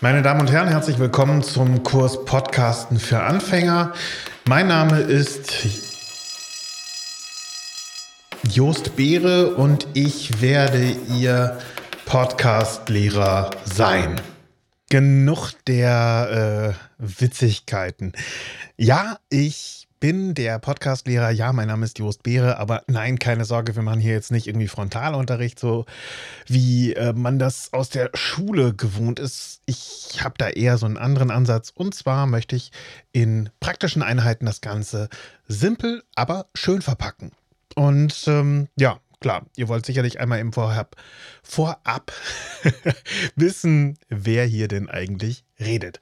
Meine Damen und Herren, herzlich willkommen zum Kurs Podcasten für Anfänger. Mein Name ist Jost Beere und ich werde Ihr Podcast-Lehrer sein. Genug der äh, Witzigkeiten. Ja, ich bin der Podcast-Lehrer. Ja, mein Name ist Jost Beere, aber nein, keine Sorge, wir machen hier jetzt nicht irgendwie Frontalunterricht, so wie äh, man das aus der Schule gewohnt ist. Ich habe da eher so einen anderen Ansatz. Und zwar möchte ich in praktischen Einheiten das Ganze simpel, aber schön verpacken. Und ähm, ja, klar, ihr wollt sicherlich einmal im Vorab, vorab wissen, wer hier denn eigentlich redet.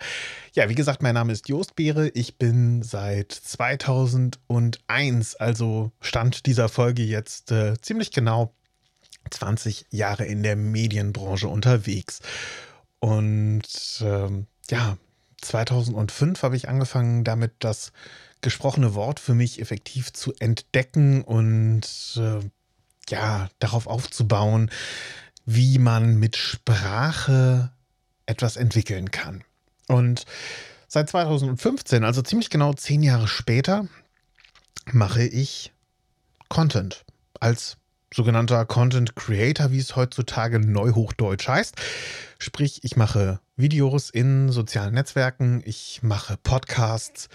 Ja, wie gesagt, mein Name ist Jost Beere. Ich bin seit 2001, also Stand dieser Folge jetzt äh, ziemlich genau 20 Jahre in der Medienbranche unterwegs. Und ähm, ja, 2005 habe ich angefangen damit, das gesprochene Wort für mich effektiv zu entdecken und äh, ja, darauf aufzubauen, wie man mit Sprache etwas entwickeln kann. Und seit 2015, also ziemlich genau zehn Jahre später, mache ich Content als sogenannter Content Creator, wie es heutzutage neuhochdeutsch heißt. Sprich, ich mache Videos in sozialen Netzwerken, ich mache Podcasts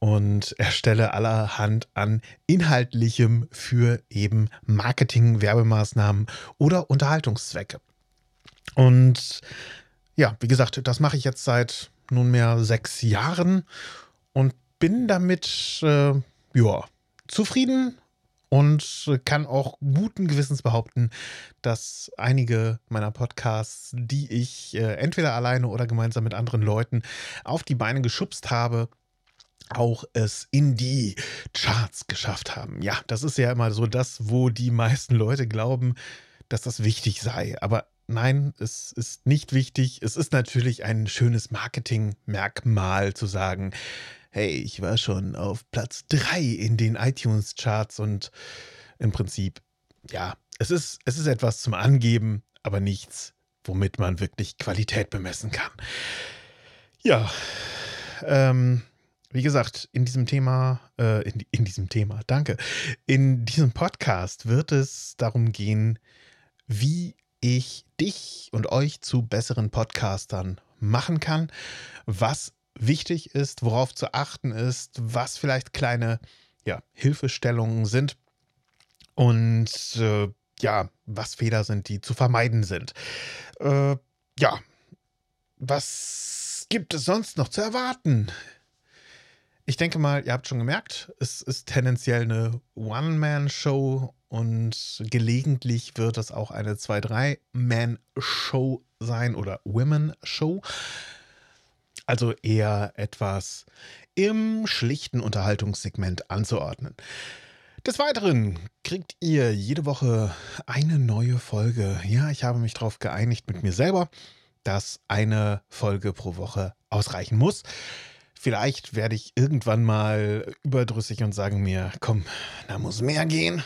und erstelle allerhand an Inhaltlichem für eben Marketing, Werbemaßnahmen oder Unterhaltungszwecke. Und ja, wie gesagt, das mache ich jetzt seit nunmehr sechs Jahren und bin damit äh, ja, zufrieden und kann auch guten Gewissens behaupten, dass einige meiner Podcasts, die ich äh, entweder alleine oder gemeinsam mit anderen Leuten auf die Beine geschubst habe, auch es in die Charts geschafft haben. Ja, das ist ja immer so das, wo die meisten Leute glauben, dass das wichtig sei. Aber nein, es ist nicht wichtig. Es ist natürlich ein schönes Marketingmerkmal zu sagen, hey, ich war schon auf Platz 3 in den iTunes-Charts und im Prinzip, ja, es ist, es ist etwas zum Angeben, aber nichts, womit man wirklich Qualität bemessen kann. Ja, ähm, wie gesagt, in diesem Thema, äh, in, in, diesem Thema, danke, in diesem Podcast wird es darum gehen, wie ich dich und euch zu besseren Podcastern machen kann, was wichtig ist, worauf zu achten ist, was vielleicht kleine ja, Hilfestellungen sind und äh, ja, was Fehler sind, die zu vermeiden sind. Äh, ja, was gibt es sonst noch zu erwarten? Ich denke mal, ihr habt schon gemerkt, es ist tendenziell eine One-Man-Show und gelegentlich wird es auch eine 2-3-Man-Show sein oder Women-Show. Also eher etwas im schlichten Unterhaltungssegment anzuordnen. Des Weiteren kriegt ihr jede Woche eine neue Folge. Ja, ich habe mich darauf geeinigt mit mir selber, dass eine Folge pro Woche ausreichen muss. Vielleicht werde ich irgendwann mal überdrüssig und sagen mir, komm, da muss mehr gehen.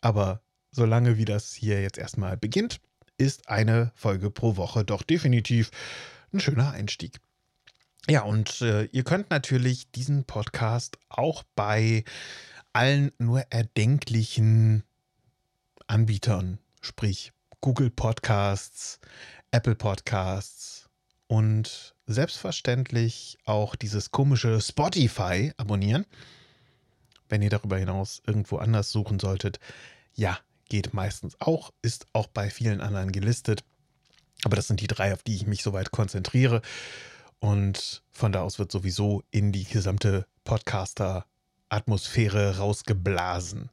Aber solange wie das hier jetzt erstmal beginnt, ist eine Folge pro Woche doch definitiv ein schöner Einstieg. Ja, und äh, ihr könnt natürlich diesen Podcast auch bei allen nur erdenklichen Anbietern, sprich Google Podcasts, Apple Podcasts und selbstverständlich auch dieses komische Spotify abonnieren. Wenn ihr darüber hinaus irgendwo anders suchen solltet, ja, geht meistens auch, ist auch bei vielen anderen gelistet. Aber das sind die drei, auf die ich mich soweit konzentriere. Und von da aus wird sowieso in die gesamte Podcaster-Atmosphäre rausgeblasen.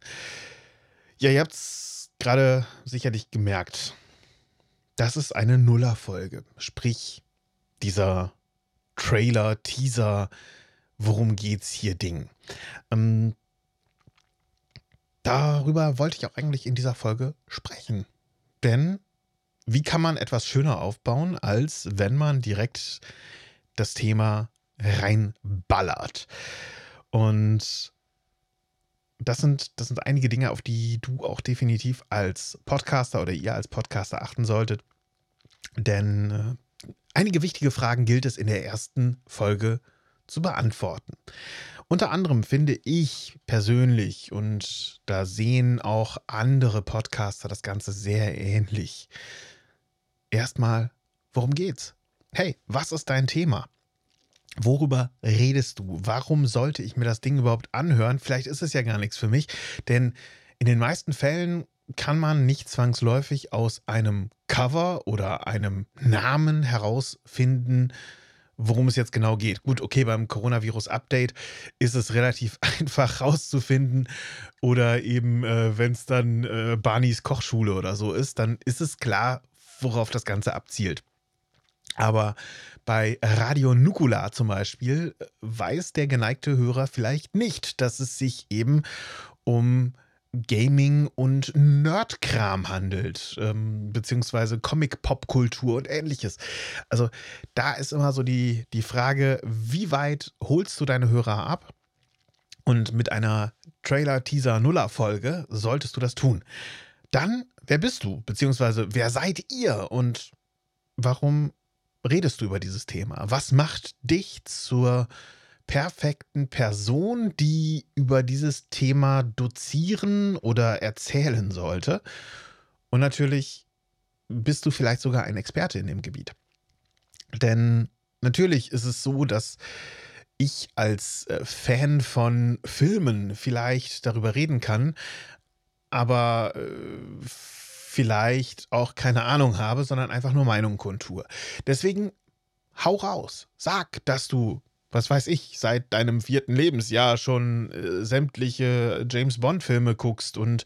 Ja, ihr habt es gerade sicherlich gemerkt. Das ist eine Nullerfolge. Sprich, dieser Trailer, Teaser, worum geht's hier Ding. Ähm, darüber wollte ich auch eigentlich in dieser Folge sprechen. Denn wie kann man etwas schöner aufbauen, als wenn man direkt das Thema reinballert? Und das sind, das sind einige Dinge, auf die du auch definitiv als Podcaster oder ihr als Podcaster achten solltet. Denn äh, einige wichtige Fragen gilt es in der ersten Folge zu beantworten. Unter anderem finde ich persönlich, und da sehen auch andere Podcaster das Ganze sehr ähnlich. Erstmal, worum geht's? Hey, was ist dein Thema? Worüber redest du? Warum sollte ich mir das Ding überhaupt anhören? Vielleicht ist es ja gar nichts für mich, denn in den meisten Fällen kann man nicht zwangsläufig aus einem Cover oder einem Namen herausfinden, worum es jetzt genau geht. Gut, okay, beim Coronavirus-Update ist es relativ einfach rauszufinden. Oder eben, äh, wenn es dann äh, Barneys Kochschule oder so ist, dann ist es klar, worauf das Ganze abzielt. Aber bei Radio Nukula zum Beispiel äh, weiß der geneigte Hörer vielleicht nicht, dass es sich eben um Gaming und Nerdkram handelt, ähm, beziehungsweise Comic-Pop-Kultur und ähnliches. Also da ist immer so die, die Frage, wie weit holst du deine Hörer ab? Und mit einer Trailer-Teaser-Nuller-Folge solltest du das tun. Dann, wer bist du? Beziehungsweise, wer seid ihr? Und warum redest du über dieses Thema? Was macht dich zur perfekten Person, die über dieses Thema dozieren oder erzählen sollte. Und natürlich bist du vielleicht sogar ein Experte in dem Gebiet. Denn natürlich ist es so, dass ich als äh, Fan von Filmen vielleicht darüber reden kann, aber äh, vielleicht auch keine Ahnung habe, sondern einfach nur Meinung kundtue. Deswegen hau raus. Sag, dass du was weiß ich, seit deinem vierten Lebensjahr schon äh, sämtliche James Bond-Filme guckst und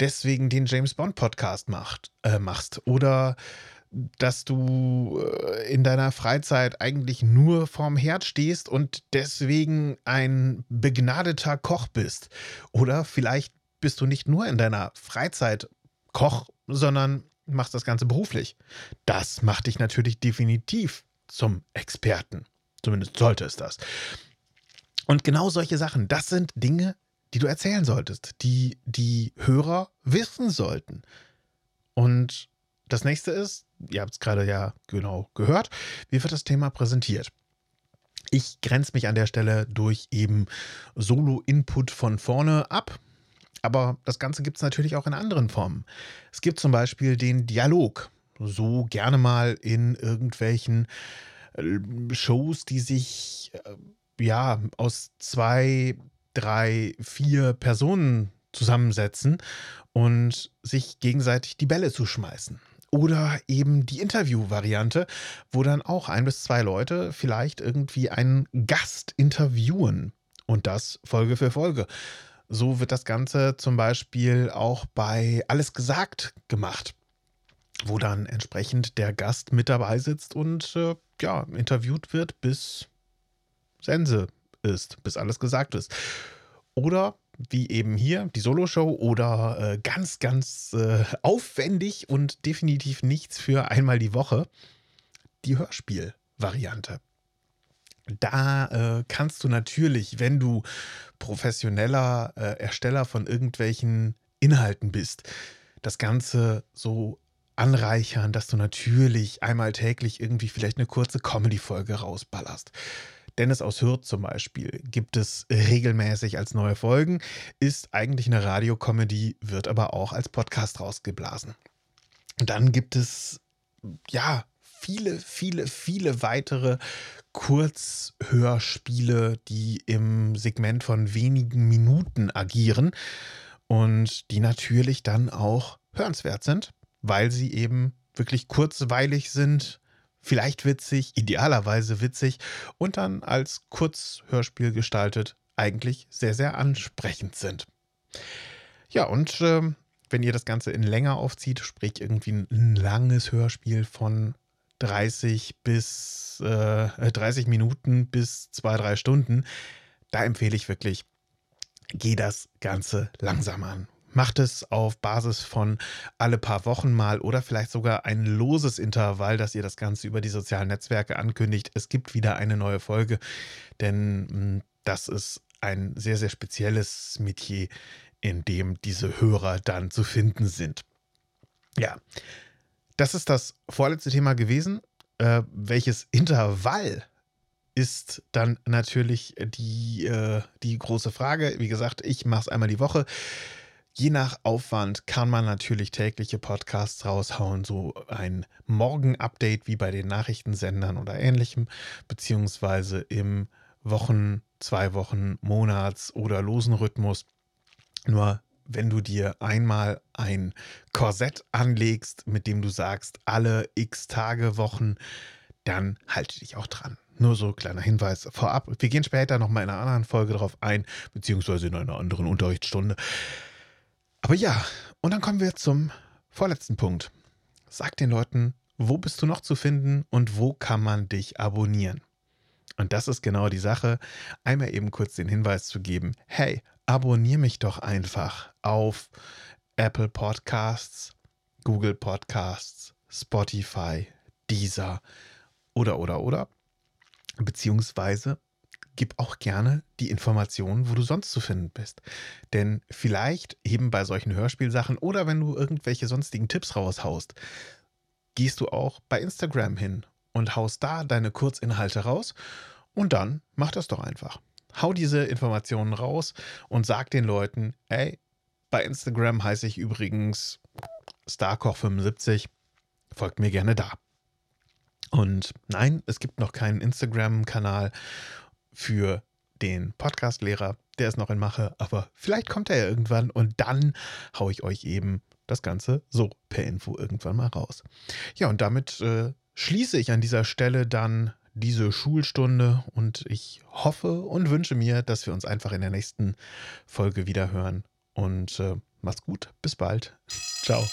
deswegen den James Bond-Podcast äh, machst. Oder dass du äh, in deiner Freizeit eigentlich nur vorm Herd stehst und deswegen ein begnadeter Koch bist. Oder vielleicht bist du nicht nur in deiner Freizeit Koch, sondern machst das Ganze beruflich. Das macht dich natürlich definitiv zum Experten. Zumindest sollte es das. Und genau solche Sachen, das sind Dinge, die du erzählen solltest, die die Hörer wissen sollten. Und das nächste ist, ihr habt es gerade ja genau gehört, wie wird das Thema präsentiert? Ich grenze mich an der Stelle durch eben Solo-Input von vorne ab. Aber das Ganze gibt es natürlich auch in anderen Formen. Es gibt zum Beispiel den Dialog. So gerne mal in irgendwelchen Shows, die sich äh, ja aus zwei, drei, vier Personen zusammensetzen und sich gegenseitig die Bälle zuschmeißen. Oder eben die Interview-Variante, wo dann auch ein bis zwei Leute vielleicht irgendwie einen Gast interviewen. Und das Folge für Folge. So wird das Ganze zum Beispiel auch bei Alles gesagt gemacht wo dann entsprechend der Gast mit dabei sitzt und äh, ja, interviewt wird, bis Sense ist, bis alles gesagt ist. Oder wie eben hier die Solo-Show oder äh, ganz, ganz äh, aufwendig und definitiv nichts für einmal die Woche, die Hörspiel-Variante. Da äh, kannst du natürlich, wenn du professioneller äh, Ersteller von irgendwelchen Inhalten bist, das Ganze so anreichern, dass du natürlich einmal täglich irgendwie vielleicht eine kurze Comedy-Folge rausballerst. Dennis aus Hürth zum Beispiel gibt es regelmäßig als neue Folgen, ist eigentlich eine Radiocomedy, wird aber auch als Podcast rausgeblasen. dann gibt es, ja, viele, viele, viele weitere Kurzhörspiele, die im Segment von wenigen Minuten agieren und die natürlich dann auch hörenswert sind weil sie eben wirklich kurzweilig sind, vielleicht witzig, idealerweise witzig und dann als Kurzhörspiel gestaltet eigentlich sehr, sehr ansprechend sind. Ja, und äh, wenn ihr das Ganze in länger aufzieht, sprich irgendwie ein langes Hörspiel von 30 bis äh, 30 Minuten bis zwei, drei Stunden, da empfehle ich wirklich, geh das Ganze langsam an. Macht es auf Basis von alle paar Wochen mal oder vielleicht sogar ein loses Intervall, dass ihr das Ganze über die sozialen Netzwerke ankündigt. Es gibt wieder eine neue Folge, denn hm, das ist ein sehr, sehr spezielles Metier, in dem diese Hörer dann zu finden sind. Ja, das ist das vorletzte Thema gewesen. äh, welches Intervall ist dann natürlich die, äh, die große Frage. Wie gesagt, ich mache es einmal die Woche. Je nach Aufwand kann man natürlich tägliche Podcasts raushauen, so ein Morgen-Update wie bei den Nachrichtensendern oder ähnlichem, beziehungsweise im Wochen, zwei Wochen, Monats- oder losen Rhythmus. Nur wenn du dir einmal ein Korsett anlegst, mit dem du sagst, alle x Tage, Wochen, dann halte dich auch dran. Nur so kleiner Hinweis vorab. Wir gehen später nochmal in einer anderen Folge darauf ein, beziehungsweise in einer anderen Unterrichtsstunde. Aber ja, und dann kommen wir zum vorletzten Punkt. Sag den Leuten, wo bist du noch zu finden und wo kann man dich abonnieren? Und das ist genau die Sache. Einmal eben kurz den Hinweis zu geben, hey, abonniere mich doch einfach auf Apple Podcasts, Google Podcasts, Spotify, Deezer oder oder oder. Beziehungsweise gib auch gerne die Informationen, wo du sonst zu finden bist. Denn vielleicht eben bei solchen Hörspielsachen oder wenn du irgendwelche sonstigen Tipps raushaust, gehst du auch bei Instagram hin und haust da deine Kurzinhalte raus und dann mach das doch einfach. Hau diese Informationen raus und sag den Leuten, ey, bei Instagram heiße ich übrigens Starkoch75, folgt mir gerne da. Und nein, es gibt noch keinen Instagram-Kanal für den Podcast-Lehrer. Der ist noch in Mache, aber vielleicht kommt er ja irgendwann und dann haue ich euch eben das Ganze so per Info irgendwann mal raus. Ja, und damit äh, schließe ich an dieser Stelle dann diese Schulstunde und ich hoffe und wünsche mir, dass wir uns einfach in der nächsten Folge wieder hören. Und äh, macht's gut, bis bald. Ciao.